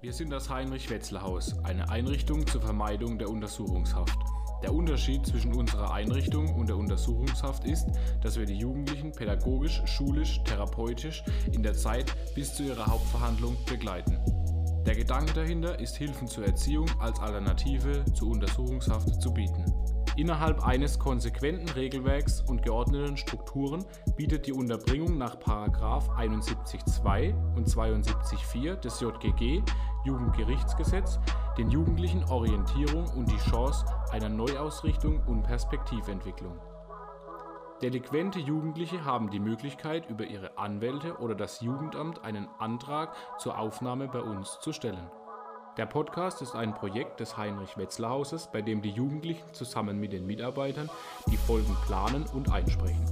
Wir sind das Heinrich-Wetzler-Haus, eine Einrichtung zur Vermeidung der Untersuchungshaft. Der Unterschied zwischen unserer Einrichtung und der Untersuchungshaft ist, dass wir die Jugendlichen pädagogisch, schulisch, therapeutisch in der Zeit bis zu ihrer Hauptverhandlung begleiten. Der Gedanke dahinter ist, Hilfen zur Erziehung als Alternative zur Untersuchungshaft zu bieten. Innerhalb eines konsequenten Regelwerks und geordneten Strukturen bietet die Unterbringung nach 71.2 und 72.4 des JGG Jugendgerichtsgesetz den Jugendlichen Orientierung und die Chance einer Neuausrichtung und Perspektiventwicklung. Delinquente Jugendliche haben die Möglichkeit, über ihre Anwälte oder das Jugendamt einen Antrag zur Aufnahme bei uns zu stellen. Der Podcast ist ein Projekt des Heinrich-Wetzler-Hauses, bei dem die Jugendlichen zusammen mit den Mitarbeitern die Folgen planen und einsprechen.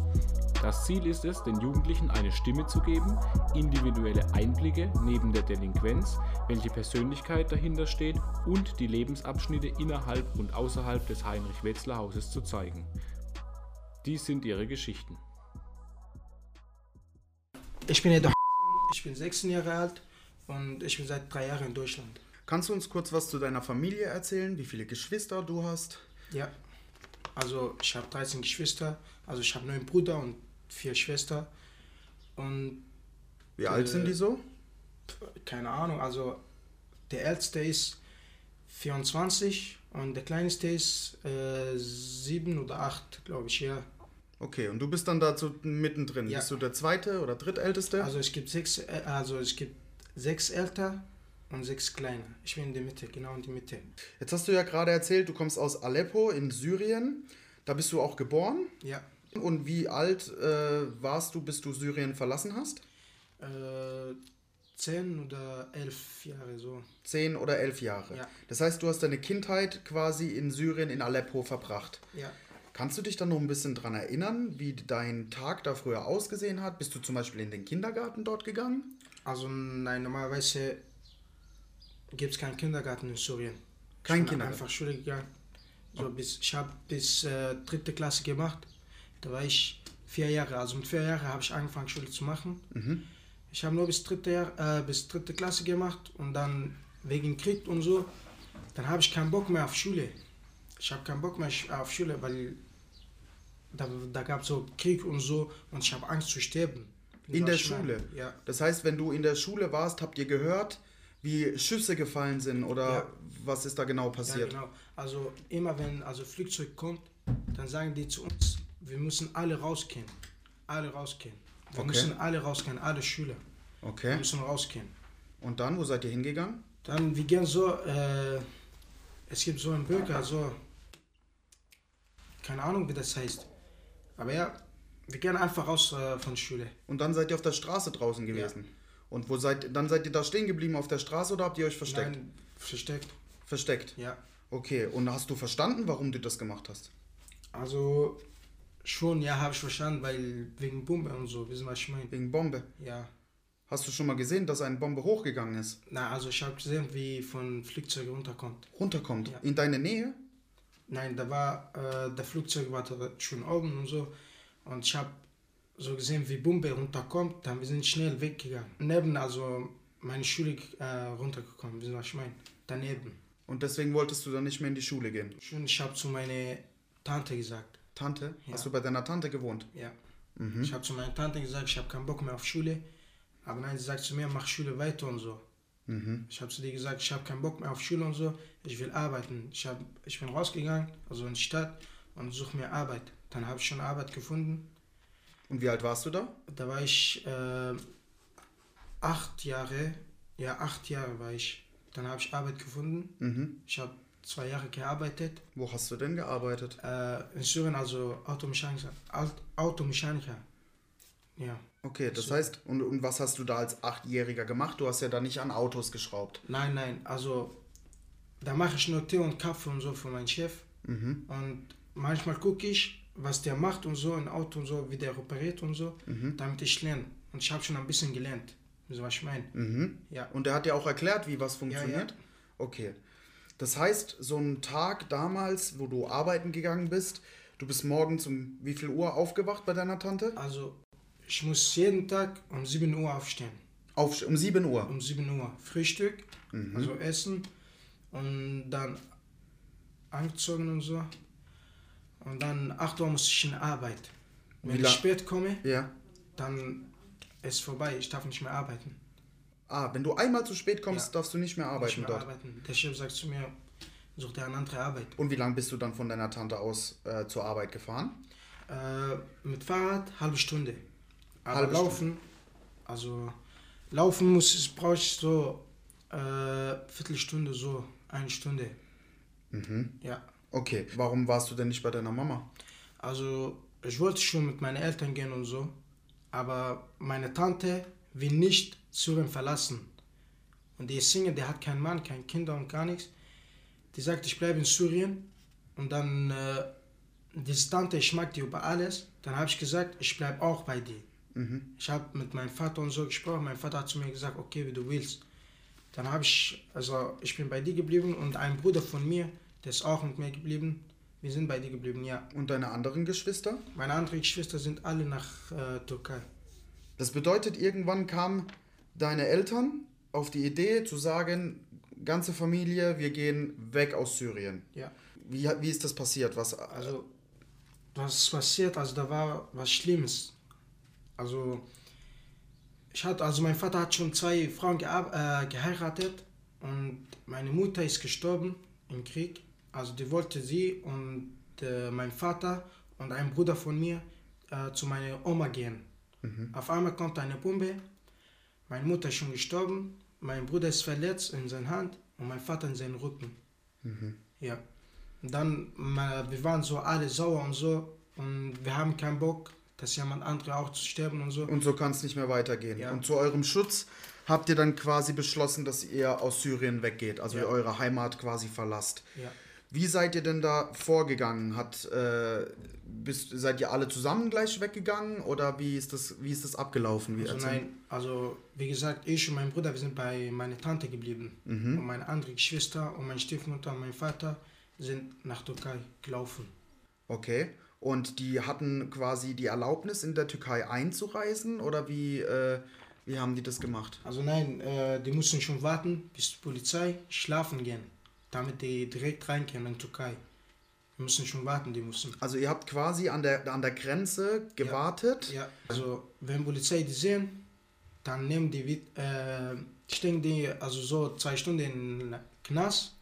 Das Ziel ist es, den Jugendlichen eine Stimme zu geben, individuelle Einblicke neben der Delinquenz, welche Persönlichkeit dahinter steht und die Lebensabschnitte innerhalb und außerhalb des Heinrich-Wetzler-Hauses zu zeigen. Dies sind ihre Geschichten. Ich bin Edo ich bin 16 Jahre alt und ich bin seit drei Jahren in Deutschland. Kannst du uns kurz was zu deiner Familie erzählen? Wie viele Geschwister du hast? Ja, also ich habe 13 Geschwister, also ich habe neun Brüder und vier Schwestern. Und Wie äh, alt sind die so? Keine Ahnung, also der älteste ist 24 und der kleinste ist äh, 7 oder 8, glaube ich, ja. Okay, und du bist dann dazu mittendrin. Ja. Bist du der zweite oder drittälteste? Also es gibt sechs, äh, also es gibt sechs Älter und sechs kleine. Ich bin in der Mitte, genau in der Mitte. Jetzt hast du ja gerade erzählt, du kommst aus Aleppo in Syrien. Da bist du auch geboren? Ja. Und wie alt äh, warst du, bis du Syrien verlassen hast? Äh, zehn oder elf Jahre so. Zehn oder elf Jahre. Ja. Das heißt, du hast deine Kindheit quasi in Syrien, in Aleppo verbracht. Ja. Kannst du dich dann noch ein bisschen daran erinnern, wie dein Tag da früher ausgesehen hat? Bist du zum Beispiel in den Kindergarten dort gegangen? Also nein, normalerweise gibt es keinen Kindergarten in Syrien. Kein ich bin Kindergarten? einfach Schule gegangen. So bis, ich habe bis äh, dritte Klasse gemacht. Da war ich vier Jahre. Also mit vier Jahren habe ich angefangen Schule zu machen. Mhm. Ich habe nur bis dritte, Jahr, äh, bis dritte Klasse gemacht und dann wegen Krieg und so, dann habe ich keinen Bock mehr auf Schule. Ich habe keinen Bock mehr auf Schule, weil da, da gab es so Krieg und so und ich habe Angst zu sterben. In der Schule? Ja. Das heißt, wenn du in der Schule warst, habt ihr gehört, wie Schüsse gefallen sind oder Ja. was ist da genau Ja, passiert? genau. Also immer wenn also Flugzeug kommt, dann sagen die zu uns, wir müssen alle rausgehen. Alle rausgehen. Wir Okay. müssen alle rausgehen, alle Schüler. Wir Okay. müssen rausgehen. Und dann, wo seid ihr hingegangen? Dann, wir gehen so, äh, es gibt so einen Bürger, so, keine Ahnung, wie das heißt. Aber ja, wir gehen einfach raus äh, von Schule. Und dann seid ihr auf der Straße draußen gewesen. Und wo seid dann seid ihr da stehen geblieben auf der Straße oder habt ihr euch versteckt? Nein, versteckt, Versteckt. ja. Okay. Und hast du verstanden, warum du das gemacht hast? Also, schon, ja, habe ich verstanden, weil wegen Bombe und so, wissen was ich meine? Wegen Bombe. Ja. Hast du schon mal gesehen, dass eine Bombe hochgegangen ist? Na, also ich habe gesehen, wie von Flugzeug runterkommt. Runterkommt? Ja. In deine Nähe? Nein, da war, äh, der Flugzeug war da schon oben und so. Und ich habe so gesehen, wie Bombe runterkommt. Dann wir sind schnell weggegangen. Neben, also meine Schule äh, runtergekommen, wissen was ich meine? Daneben. Und deswegen wolltest du dann nicht mehr in die Schule gehen? Schon, ich habe zu meiner Tante gesagt. Tante? Ja. Hast du bei deiner Tante gewohnt? Ja. Mhm. Ich habe zu meiner Tante gesagt, ich habe keinen Bock mehr auf Schule. Aber nein, sie sagt zu mir, mach Schule weiter und so. Mhm. Ich habe zu dir gesagt, ich habe keinen Bock mehr auf Schule und so. Ich will arbeiten. Ich, hab, ich bin rausgegangen, also in die Stadt und suche mir Arbeit. Dann habe ich schon Arbeit gefunden. Und wie alt warst du da? Da war ich äh, acht Jahre. Ja, acht Jahre war ich. Dann habe ich Arbeit gefunden. Mhm. Ich habe zwei Jahre gearbeitet. Wo hast du denn gearbeitet? Äh, in Syrien, also Automechaniker. Automechaniker. Ja. Okay, das So. heißt, und, und was hast du da als Achtjähriger gemacht? Du hast ja da nicht an Autos geschraubt. Nein, nein, also da mache ich nur Tee und Kaffee und so für meinen Chef. Mhm. Und manchmal gucke ich, was der macht und so, ein Auto und so, wie der repariert und so, Mhm. damit ich lerne. Und ich habe schon ein bisschen gelernt. Du, was ich meine? Mhm. Ja. Und der hat dir auch erklärt, wie was funktioniert? Ja, Okay. Das heißt, so ein Tag damals, wo du arbeiten gegangen bist, du bist morgens um wie viel Uhr aufgewacht bei deiner Tante? Also, ich muss jeden Tag um 7 Uhr aufstehen. Auf, um 7 Uhr? Um 7 Uhr. Frühstück, Mhm. also Essen und dann angezogen und so. Und dann 8 Uhr muss ich in Arbeit. Wenn ich spät komme, Ja. dann ist vorbei. Ich darf nicht mehr arbeiten. Ah, wenn du einmal zu spät kommst, Ja. darfst du nicht mehr arbeiten nicht mehr dort. arbeiten. Der Chef sagt zu mir, such dir eine andere Arbeit. Und wie lange bist du dann von deiner Tante aus äh, zur Arbeit gefahren? Äh, mit Fahrrad halbe Stunde. Aber Halbe laufen, also laufen muss ich, brauche ich so äh, Viertelstunde, so eine Stunde. Mhm. Ja. Okay, warum warst du denn nicht bei deiner Mama? Also ich wollte schon mit meinen Eltern gehen und so, aber meine Tante will nicht Syrien verlassen. Und die ist Single, der hat keinen Mann, keine Kinder und gar nichts. Die sagt, ich bleibe in Syrien und dann äh, diese Tante, ich mag die über alles. Dann habe ich gesagt, ich bleibe auch bei dir. Mhm. Ich habe mit meinem Vater und so gesprochen. Mein Vater hat zu mir gesagt, okay, wie du willst. Dann habe ich, also ich bin bei dir geblieben und ein Bruder von mir, der ist auch mit mir geblieben. Wir sind bei dir geblieben, ja. Und deine anderen Geschwister? Meine anderen Geschwister sind alle nach äh, Türkei. Das bedeutet, irgendwann kamen deine Eltern auf die Idee zu sagen, ganze Familie, wir gehen weg aus Syrien. Ja. Wie, wie ist das passiert? Was, Also, was passiert? Also, da war was Schlimmes. Also, ich hatte, also mein Vater hat schon zwei Frauen äh, geheiratet und meine Mutter ist gestorben im Krieg. Also, die wollte sie und äh, mein Vater und ein Bruder von mir äh, zu meiner Oma gehen. Auf einmal kommt eine Bombe. Meine Mutter ist schon gestorben. Mein Bruder ist verletzt in seiner Hand und mein Vater in seinen Rücken. Ja. Und dann, wir waren so alle sauer und so und wir haben keinen Bock, dass jemand andere auch zu sterben und so. und so kann es nicht mehr weitergehen. Ja. Und zu eurem Schutz habt ihr dann quasi beschlossen, dass ihr aus Syrien weggeht, also Ja. eure Heimat quasi verlasst. Ja. Wie seid ihr denn da vorgegangen? Hat, äh, bist, seid ihr alle zusammen gleich weggegangen oder wie ist das, wie ist das abgelaufen? Wie Also nein, also wie gesagt, ich und mein Bruder, wir sind bei meiner Tante geblieben. Mhm. Und meine andere Geschwister und meine Stiefmutter und mein Vater sind nach Türkei gelaufen. Okay. Und die hatten quasi die Erlaubnis, in der Türkei einzureisen oder wie, äh, wie haben die das gemacht? Also nein, äh, die mussten schon warten, bis die Polizei schlafen gehen, damit die direkt rein können in Türkei. Wir müssen schon warten, die mussten. Also ihr habt quasi an der, an der Grenze gewartet. Ja, also wenn Polizei die sehen, dann nehmen die, äh, stecken die also so zwei Stunden in Knast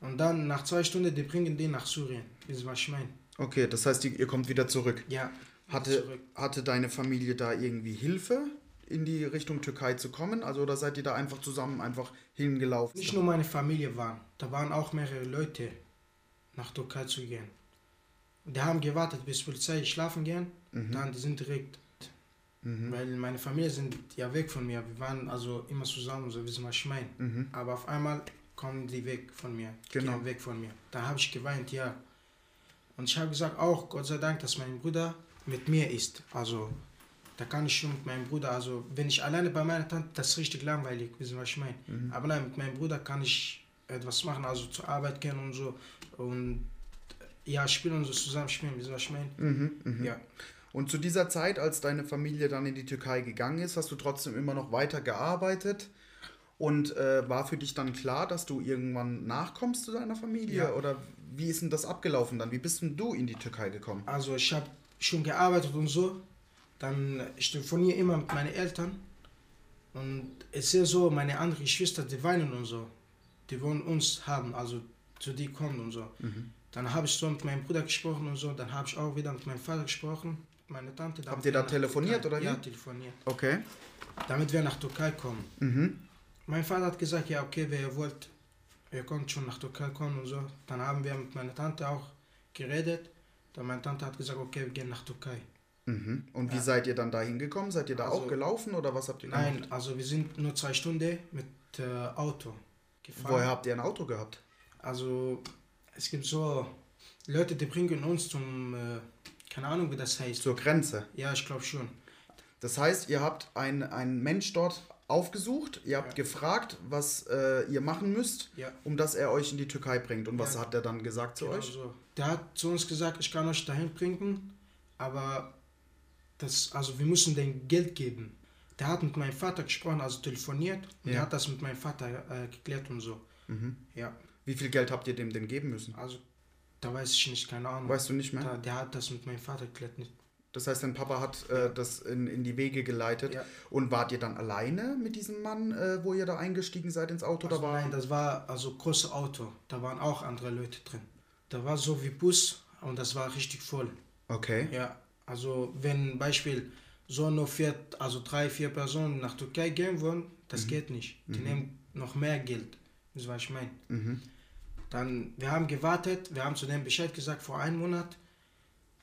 und dann nach zwei Stunden, die bringen die nach Syrien. Sie, was ich meine? Okay, das heißt, ihr ihr kommt wieder zurück. Ja. Hatte, zurück. hatte deine Familie da irgendwie Hilfe, in die Richtung Türkei zu kommen? Also oder seid ihr da einfach zusammen einfach hingelaufen? Nicht nur meine Familie waren, da waren auch mehrere Leute nach Türkei zu gehen. Die haben gewartet, bis Polizei schlafen gehen, dann die sind direkt. Mhm. Weil meine Familie sind ja weg von mir. Wir waren also immer zusammen, so wissen was ich meine. Mhm. Aber auf einmal kommen die weg von mir. Genau. Gehen weg von mir. Da habe ich geweint, ja. Und ich habe gesagt, auch Gott sei Dank, dass mein Bruder mit mir ist. Also, da kann ich schon mit meinem Bruder, also, wenn ich alleine bei meiner Tante, das ist richtig langweilig, wissen was ich meine. Mhm. Aber nein, mit meinem Bruder kann ich etwas machen, also zur Arbeit gehen und so. Und ja, spielen und so zusammen spielen, wissen was ich meine. Mhm. Mhm. Ja. Und zu dieser Zeit, als deine Familie dann in die Türkei gegangen ist, hast du trotzdem immer noch weiter gearbeitet und äh, war für dich dann klar, dass du irgendwann nachkommst zu deiner Familie? Ja. Oder wie ist denn das abgelaufen dann? Wie bist denn du in die Türkei gekommen? Also ich habe schon gearbeitet und so. Dann ich telefoniere immer mit meinen Eltern. Und ich sehe so, meine anderen Geschwister, die weinen und so. Die wollen uns haben, also zu dir kommen und so. Mhm. Dann habe ich so mit meinem Bruder gesprochen und so. Dann habe ich auch wieder mit meinem Vater gesprochen, mit meiner Tante. Habt ihr da telefoniert, Türkei- oder wie? Ja, telefoniert. Okay. Damit wir nach Türkei kommen. Mhm. Mein Vater hat gesagt, ja okay, wenn ihr wollt, ihr könnt schon nach Türkei kommen und so. Dann haben wir mit meiner Tante auch geredet. Dann meine Tante hat gesagt, okay, wir gehen nach Türkei. Mhm. Und wie Ja. seid ihr dann da hingekommen? Seid ihr da Also- auch gelaufen oder was habt ihr gemacht? Nein, also wir sind nur zwei Stunden mit äh, Auto gefahren. Woher habt ihr ein Auto gehabt? Also es gibt so Leute, die bringen uns zum, äh, keine Ahnung wie das heißt. Zur Grenze. Ja, ich glaube schon. Das heißt, ihr habt ein- einen Mensch dort aufgesucht, ihr habt Ja. gefragt, was äh, ihr machen müsst, Ja. um dass er euch in die Türkei bringt. Und was hat er dann gesagt zu Genau euch? so. Der hat zu uns gesagt, ich kann euch dahin bringen, aber das, also wir müssen den Geld geben. der hat mit meinem Vater gesprochen, also telefoniert. Und Ja. der hat das mit meinem Vater äh, geklärt und so. Mhm. Ja, Wie viel Geld habt ihr dem denn geben müssen? also da weiß ich nicht, keine Ahnung. Weißt du nicht mehr? Da, der hat das mit meinem Vater geklärt. Nicht. Das heißt, dein Papa hat äh, das in, in die Wege geleitet. Ja. Und wart ihr dann alleine mit diesem Mann, äh, wo ihr da eingestiegen seid ins Auto? Also oder war nein, das war also großes Auto. Da waren auch andere Leute drin. Da war so wie Bus und das war richtig voll. Okay. Ja, also wenn Beispiel so nur vier, also drei, vier Personen nach Türkei gehen wollen, das geht nicht. Die nehmen noch mehr Geld. Das ist, was ich meine. Mhm. Dann, wir haben gewartet, wir haben zu dem Bescheid gesagt vor einem Monat.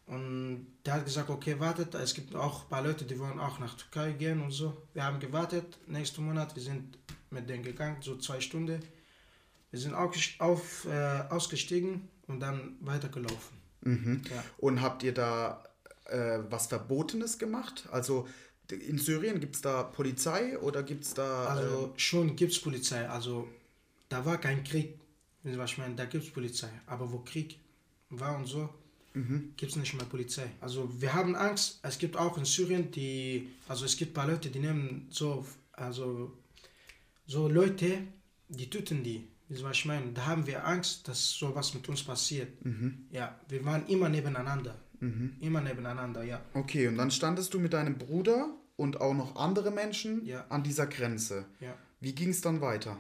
Und der hat gesagt, okay, wartet, es gibt auch ein paar Leute, die wollen auch nach Türkei gehen und so. Wir haben gewartet, nächsten Monat, wir sind mit denen gegangen, so zwei Stunden. Wir sind auch auf, äh, ausgestiegen und dann weitergelaufen. Mhm. Ja. Und habt ihr da äh, was Verbotenes gemacht? Also in Syrien gibt es da Polizei oder gibt es da. Also schon gibt es Polizei, also da war kein Krieg, Wissen Sie, was ich meine, da gibt es Polizei. Aber wo Krieg war und so, Mhm. gibt es nicht mehr Polizei. Also wir haben Angst, es gibt auch in Syrien die, also es gibt ein paar Leute, die nehmen so, also so Leute, die töten die. Wissen Sie, was ich meine? Da haben wir Angst, dass sowas mit uns passiert. Mhm. Ja, wir waren immer nebeneinander. Mhm. Immer nebeneinander, ja. Okay, und dann standest du mit deinem Bruder und auch noch andere Menschen Ja. an dieser Grenze. ja. Wie ging es dann weiter?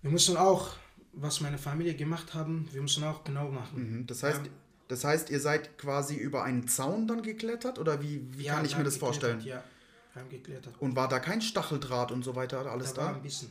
Wir mussten auch, was meine Familie gemacht haben, wir mussten auch genau machen. Mhm. Das, heißt, Ja. das heißt, ihr seid quasi über einen Zaun dann geklettert oder wie, wie kann ich mir das vorstellen? Ja, wir haben geklettert. Und war da kein Stacheldraht und so weiter alles da war da? ein bisschen.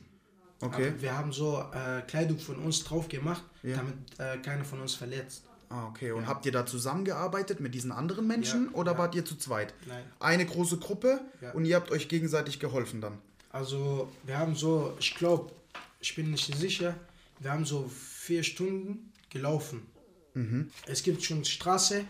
Okay. Aber wir haben so äh, Kleidung von uns drauf gemacht, damit äh, keiner von uns verletzt. Ah, okay. Und Ja. habt ihr da zusammengearbeitet mit diesen anderen Menschen Ja, oder ja. wart ihr zu zweit? Nein. Eine große Gruppe und ihr habt euch gegenseitig geholfen dann. Also wir haben so, ich glaube, ich bin nicht sicher, wir haben so vier Stunden gelaufen. Mhm. Es gibt schon Straße,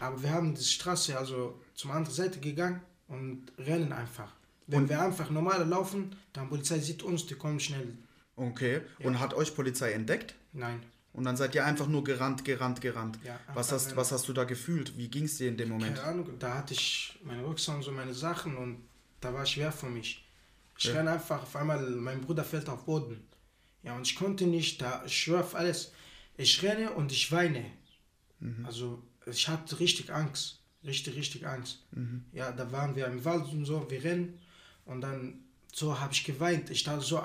aber wir haben die Straße also zum anderen Seite gegangen und rennen einfach. Wenn Und- wir einfach normal laufen, dann Polizei sieht uns, die kommen schnell. Okay. Und hat euch Polizei entdeckt? Nein. Und dann seid ihr einfach nur gerannt, gerannt, gerannt. Ja, was, hast, was hast du da gefühlt? Wie ging es dir in dem Moment? Keine Ahnung, da hatte ich meine Rucksack und so meine Sachen und da war schwer für mich. Ich Ja. renne einfach, auf einmal, mein Bruder fällt auf Boden. Ja, und ich konnte nicht, da, ich schwör auf alles. Ich renne und ich weine. Mhm. Also, ich hatte richtig Angst. Richtig, richtig Angst. Mhm. Ja, da waren wir im Wald und so, wir rennen und dann so habe ich geweint. Ich dachte so,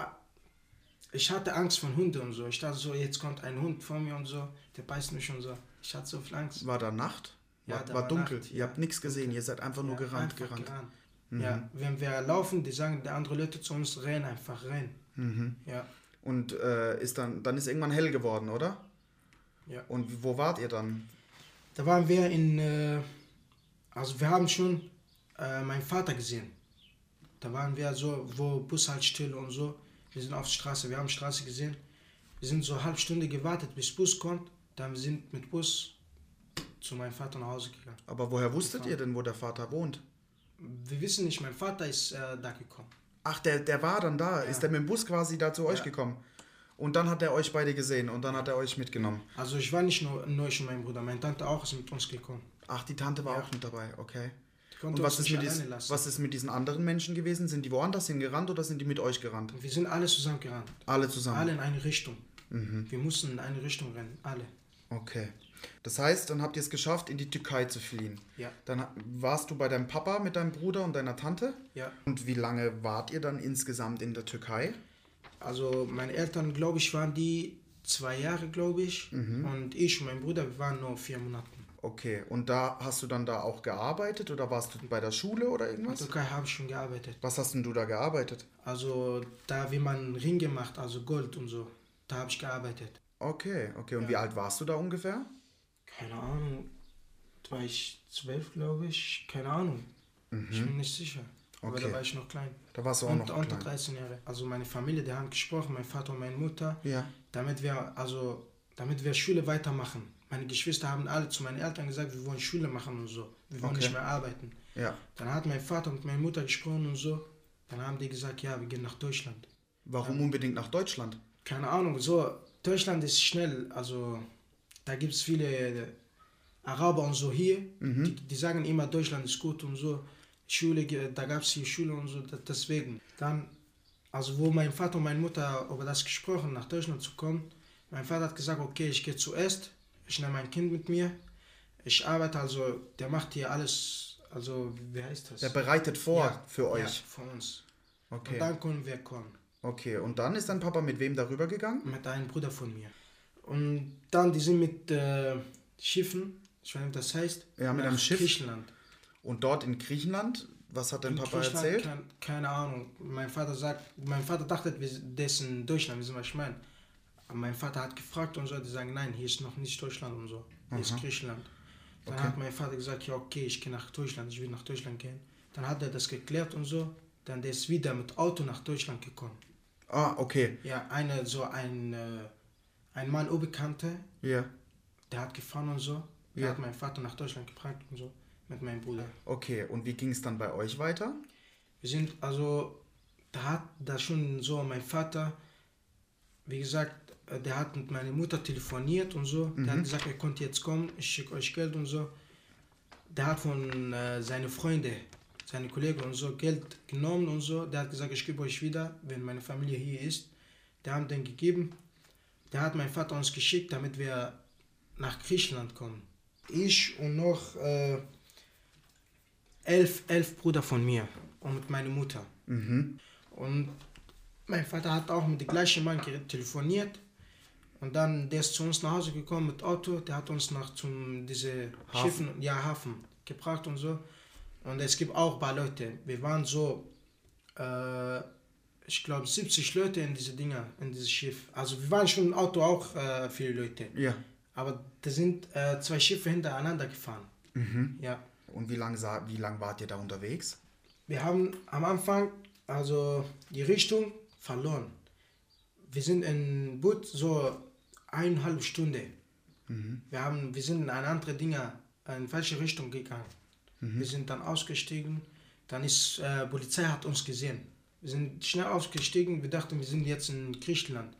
ich hatte Angst von Hunden und so. Ich dachte so, jetzt kommt ein Hund vor mir und so, der beißt mich und so. Ich hatte so viel Angst. War da Nacht? Ja, war, da war war dunkel. Nacht, ihr ja. habt nichts gesehen. Ihr seid einfach nur Ja, gerannt, einfach gerannt. gerannt. Ja, wenn wir laufen, die sagen, die anderen Leute zu uns, rennen einfach, rennen. Mhm. Ja, Und äh, ist dann, dann ist irgendwann hell geworden, oder? Ja. Und wo wart ihr dann? da waren wir in, äh, also wir haben schon äh, meinen Vater gesehen. Da waren wir so, wo Bus halt still und so. Wir sind auf der Straße, wir haben die Straße gesehen. Wir sind so eine halbe Stunde gewartet, bis Bus kommt. Dann sind wir mit Bus zu meinem Vater nach Hause gegangen. Aber woher wusstet ihr denn, wo der Vater wohnt? Wir wissen nicht, mein Vater ist äh, da gekommen. Ach, der, der war dann da. Ja. Ist der mit dem Bus quasi da zu euch Ja. gekommen? Und dann hat er euch beide gesehen und dann hat er euch mitgenommen. Also ich war nicht nur, nur ich und mein Bruder, meine Tante auch ist mit uns gekommen. Ach, die Tante war Ja. auch mit dabei, okay. Und was ist, mit alleine dies, lassen. was ist mit diesen anderen Menschen gewesen? Sind die woanders hingerannt oder sind die mit euch gerannt? Wir sind alle zusammen gerannt. Alle zusammen. Alle in eine Richtung. Mhm. Wir mussten in eine Richtung rennen. Alle. Okay. Das heißt, dann habt ihr es geschafft, in die Türkei zu fliehen. Ja. Dann warst du bei deinem Papa mit deinem Bruder und deiner Tante. Ja. Und wie lange wart ihr dann insgesamt in der Türkei? Also meine Eltern, glaube ich, waren die zwei Jahre, glaube ich. Mhm. Und ich und mein Bruder, wir waren nur vier Monate. Okay. Und da hast du dann da auch gearbeitet oder warst du bei der Schule oder In der irgendwas? Türkei habe ich schon gearbeitet. Was hast denn du da gearbeitet? Also da, wie man Ringe macht, also Gold und so. Da habe ich gearbeitet. Okay, okay. Und Ja. wie alt warst du da ungefähr? Keine Ahnung. Da war ich zwölf, glaube ich. Keine Ahnung. Ich bin nicht sicher. Aber Mhm. Okay. da war ich noch klein. Da warst du auch Und noch unter klein. 13 Jahre. Also meine Familie, die haben gesprochen, mein Vater und meine Mutter. Ja. damit wir also damit wir Schule weitermachen. Meine Geschwister haben alle zu meinen Eltern gesagt, wir wollen Schule machen und so. Wir wollen Okay. nicht mehr arbeiten. Ja. Dann hat mein Vater mit meiner Mutter gesprochen und so. Dann haben die gesagt, ja, wir gehen nach Deutschland. Warum unbedingt nach Deutschland? Keine Ahnung, so Deutschland ist schnell, also da gibt es viele Araber und so hier, Mhm. die, die sagen immer, Deutschland ist gut und so. Schule, da gab es die Schule und so, deswegen. Dann, also wo mein Vater und meine Mutter über das gesprochen, nach Deutschland zu kommen, mein Vater hat gesagt, okay, ich gehe zuerst, ich nehme mein Kind mit mir, ich arbeite, also der macht hier alles, also wie heißt das? Der bereitet vor Ja, für Ja, euch. für uns. Okay. Und dann können wir kommen. Okay, und dann ist dein Papa mit wem darüber gegangen? mit einem Bruder von mir. Und dann, die sind mit äh, Schiffen, ich weiß nicht, was das heißt, Ja, mit einem Schiff. Griechenland. Und dort in Griechenland, was hat dein In Papa erzählt? Kein, keine Ahnung. Mein Vater sagt, mein Vater dachte, wir sind in Deutschland, wissen was ich meine? Mein Vater hat gefragt und so, die sagen, nein, hier ist noch nicht Deutschland und so, hier ist Griechenland. Dann Okay. hat mein Vater gesagt, ja okay, ich gehe nach Deutschland, ich will nach Deutschland gehen. Dann hat er das geklärt und so, dann der ist wieder mit Auto nach Deutschland gekommen. Ah, okay. Ja, eine, so ein, äh, ein Mann, Unbekannter, Ja. Der hat gefahren und so. Der Ja. hat meinen Vater nach Deutschland gebracht und so. Mit meinem Bruder. Okay, und wie ging es dann bei euch weiter? Wir sind also, da hat da schon so mein Vater, wie gesagt, der hat mit meiner Mutter telefoniert und so. Der hat gesagt, ihr könnt jetzt kommen, ich schicke euch Geld und so. Der hat von äh, seinen Freunden, seine Kollegen und so Geld genommen und so. Der hat gesagt, ich gebe euch wieder, wenn meine Familie hier ist. Der haben den gegeben. Der hat mein Vater uns geschickt, damit wir nach Griechenland kommen. Ich und noch äh, elf, elf Brüder von mir und mit meiner Mutter. Mhm. Und mein Vater hat auch mit dem gleichen Mann telefoniert. Und dann, der ist zu uns nach Hause gekommen mit Auto, der hat uns nach zum diese Hafen. Schiffen, ja Hafen, gebracht und so. Und es gibt auch ein paar Leute. Wir waren so, äh, ich glaube 70 Leute in diese Dinger, in dieses Schiff. Also wir waren schon im Auto auch äh, viele Leute. Ja. Aber da sind äh, zwei Schiffe hintereinander gefahren. Mhm. Ja. Und wie lange wie lang wart ihr da unterwegs? Wir haben am Anfang also die Richtung verloren. Wir sind in Boot so eineinhalb Stunde. Wir, haben, wir sind in eine andere Dinger, in falsche Richtung gegangen. Wir sind dann ausgestiegen. Dann ist äh, Polizei hat uns gesehen. Wir sind schnell ausgestiegen. Wir dachten, wir sind jetzt in Griechenland.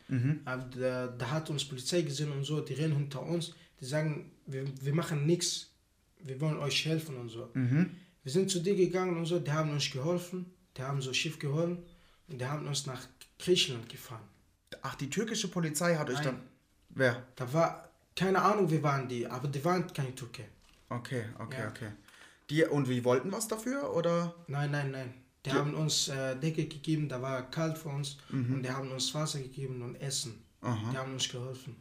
Aber da, da hat uns Polizei gesehen und so. Die rennen hinter uns. Die sagen, wir, wir machen nichts. Wir wollen euch helfen und so. Wir sind zu dir gegangen und so, die haben uns geholfen, die haben so Schiff geholt und die haben uns nach Griechenland gefahren. Ach, die türkische Polizei hat euch Nein. dann. Wer? Da war, keine Ahnung, wie waren die, aber die waren keine Türke. Okay, okay, Ja. okay. Die, und wir wollten was dafür? Oder? Nein, nein, nein. Die haben uns äh, Decke gegeben, da war kalt für uns und die haben uns Wasser gegeben und Essen. Aha. Die haben uns geholfen.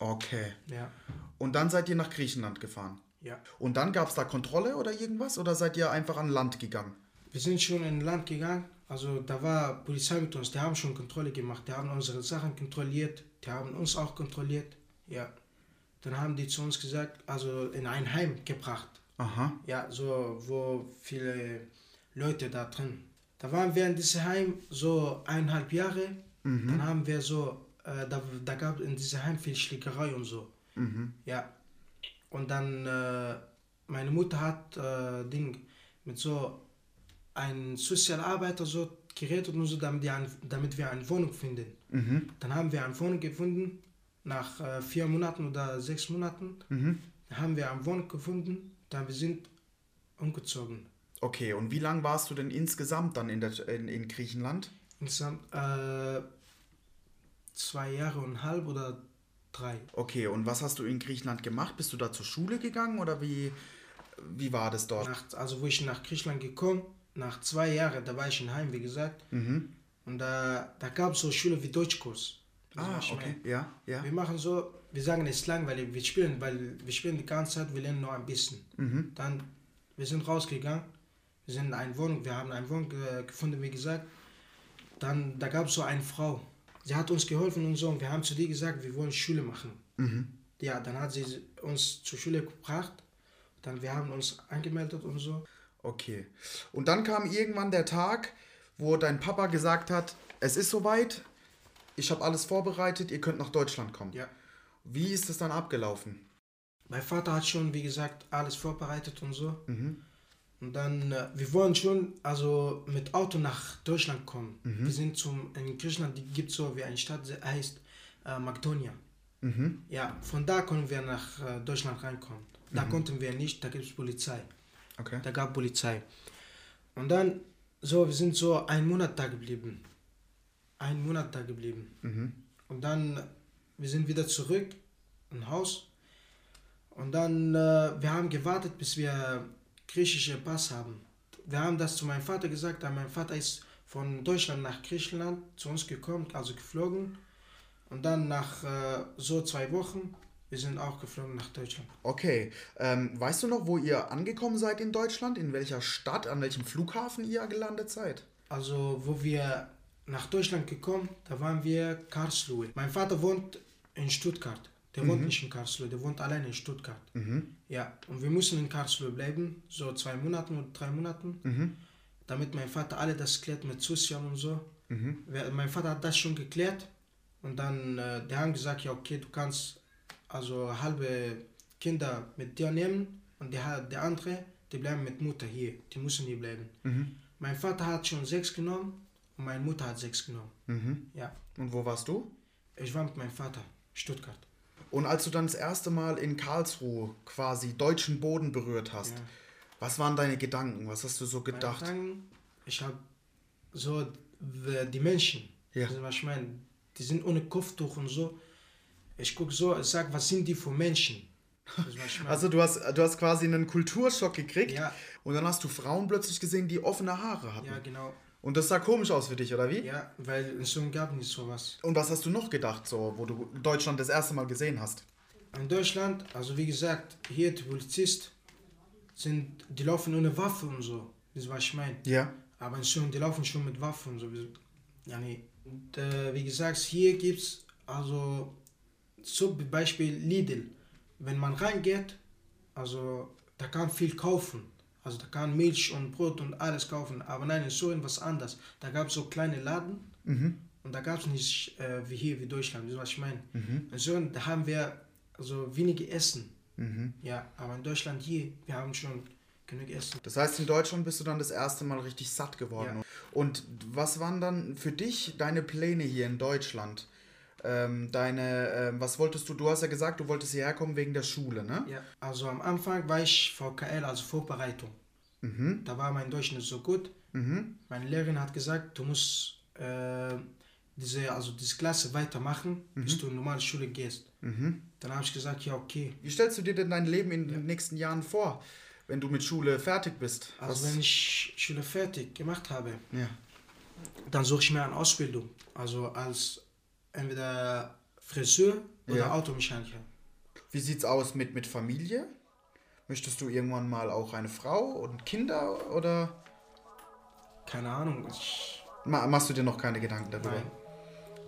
Okay. Ja, Und dann seid ihr nach Griechenland gefahren. ja. Und dann gab es da Kontrolle oder irgendwas? Oder seid ihr einfach an Land gegangen? Wir sind schon in Land gegangen, also da war Polizei mit uns, die haben schon Kontrolle gemacht, die haben unsere Sachen kontrolliert, die haben uns auch kontrolliert. Ja. Dann haben die zu uns gesagt, also in ein Heim gebracht. Aha. Ja, so, wo viele Leute da drin. Da waren wir in diesem Heim so eineinhalb Jahre. Dann haben wir so, äh, da, da gab es in diesem Heim viel Schlägerei und so. Mhm. Ja. Und dann, äh, meine Mutter hat äh, Ding mit so einem Sozialarbeiter so geredet und so, damit, die ein, damit wir eine Wohnung finden. Mhm. Dann haben wir eine Wohnung gefunden. Nach äh, vier Monaten oder sechs Monaten Mhm. haben wir eine Wohnung gefunden. Dann wir sind umgezogen. Okay, und wie lange warst du denn insgesamt dann in, der, in, in Griechenland? Insgesamt äh, zwei Jahre und ein halb oder drei. Okay, und was hast du in Griechenland gemacht? Bist du da zur Schule gegangen oder wie, wie war das dort? Nach, also wo ich nach Griechenland gekommen, nach zwei Jahren, da war ich in Heim, wie gesagt. Mhm. Und da, da gab es so Schule wie Deutschkurs. Ah, okay. Ja, ja. Wir machen so, wir sagen es langweilig, wir spielen, weil wir spielen die ganze Zeit, wir lernen nur ein bisschen. Mhm. Dann, wir sind rausgegangen, wir sind in eine Wohnung, wir haben eine Wohnung äh, gefunden, wie gesagt. Dann, da gab es so eine Frau, sie hat uns geholfen und so, und wir haben zu dir gesagt, wir wollen Schule machen. Mhm. Ja, dann hat sie uns zur Schule gebracht, dann wir haben uns angemeldet und so. Okay. Und dann kam irgendwann der Tag, wo dein Papa gesagt hat, es ist soweit, ich habe alles vorbereitet, ihr könnt nach Deutschland kommen. Ja. Wie ist es dann abgelaufen? Mein Vater hat schon, wie gesagt, alles vorbereitet und so. Mhm. Und dann, äh, wir wollen schon also mit Auto nach Deutschland kommen. Mhm. Wir sind zum, in Griechenland gibt es so wie eine Stadt, die heißt äh, Makedonia. Mhm. Ja, von da können wir nach äh, Deutschland reinkommen. Da Mhm. konnten wir nicht, da gibt es Polizei. Okay. Da gab Polizei. Und dann, so, wir sind so einen Monat da geblieben. Einen Monat da geblieben. Mhm. Und dann, wir sind wieder zurück im Haus. Und dann, äh, wir haben gewartet, bis wir griechische Pass haben. Wir haben das zu meinem Vater gesagt, aber mein Vater ist von Deutschland nach Griechenland zu uns gekommen, also geflogen. Und dann nach äh, so zwei Wochen, wir sind auch geflogen nach Deutschland. Okay. Ähm, weißt du noch, wo ihr angekommen seid in Deutschland? In welcher Stadt, an welchem Flughafen ihr gelandet seid? Also, wo wir nach Deutschland gekommen, da waren wir Karlsruhe. Mein Vater wohnt in Stuttgart. Der wohnt nicht in Karlsruhe, der wohnt alleine in Stuttgart. Mhm. Ja, und wir müssen in Karlsruhe bleiben, so zwei Monaten oder drei Monaten, Mhm. damit mein Vater alle das klärt mit Susian und so. Mhm. Mein Vater hat das schon geklärt und dann, äh, die haben gesagt, ja okay, du kannst also halbe Kinder mit dir nehmen und die, der andere, die bleiben mit Mutter hier, die müssen hier bleiben. Mhm. Mein Vater hat schon sechs genommen und meine Mutter hat sechs genommen. Mhm. Ja, Und wo warst du? ich war mit meinem Vater, Stuttgart. Und als du dann das erste Mal in Karlsruhe quasi deutschen Boden berührt hast, Ja. was waren deine Gedanken? Was hast du so gedacht? Gedanken, Ich habe so die Menschen, Ja. was ich meine, die sind ohne Kopftuch und so. Ich gucke so, ich sag, was sind die für Menschen? Also du hast, du hast quasi einen Kulturschock gekriegt Ja. und dann hast du Frauen plötzlich gesehen, die offene Haare hatten. ja, genau. Und das sah komisch aus für dich, oder wie? Ja, weil in so gab nicht sowas. Und was hast du noch gedacht, so, wo du Deutschland das erste Mal gesehen hast? In Deutschland, also wie gesagt, hier die Polizisten sind, die laufen ohne Waffe und so. Das ist, was ich meine. Ja. Aber in Syrien, die laufen schon mit Waffen und so. Ja, nee. Und, äh, wie gesagt, hier gibt es also so wie Beispiel Lidl. Wenn man reingeht, also da kann viel kaufen. Also da kann Milch und Brot und alles kaufen. Aber nein, in Syrien was anderes. Da gab es so kleine Laden Mhm. und da gab es nicht äh, wie hier, wie Deutschland. Was ich meine? Mhm. In Syrien, da haben wir also wenige Essen. Mhm. Ja, aber in Deutschland hier, wir haben schon genug Essen. Das heißt, in Deutschland bist du dann das erste Mal richtig satt geworden. Ja. Und was waren dann für dich deine Pläne hier in Deutschland? Ähm, deine, ähm, was wolltest du? Du hast ja gesagt, du wolltest hierher kommen wegen der Schule, ne? Ja, also am Anfang war ich VKL, also Vorbereitung. Mhm. Da war mein Deutsch nicht so gut. Mhm. Meine Lehrerin hat gesagt, du musst äh, diese, also diese Klasse weitermachen, bis du in normale Schule gehst. Mhm. Dann habe ich gesagt, ja okay. Wie stellst du dir denn dein Leben in den nächsten Jahren vor, wenn du mit Schule fertig bist? Also wenn ich Schule fertig gemacht habe, ja. dann suche ich mir eine Ausbildung. Also als entweder Friseur oder Ja. Automechaniker. Wie sieht's aus mit, mit Familie? Möchtest du irgendwann mal auch eine Frau und Kinder oder Keine Ahnung. Ich, ma machst du dir noch keine Gedanken darüber? nein.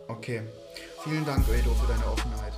Okay. Vielen Dank, Edo, für deine Offenheit.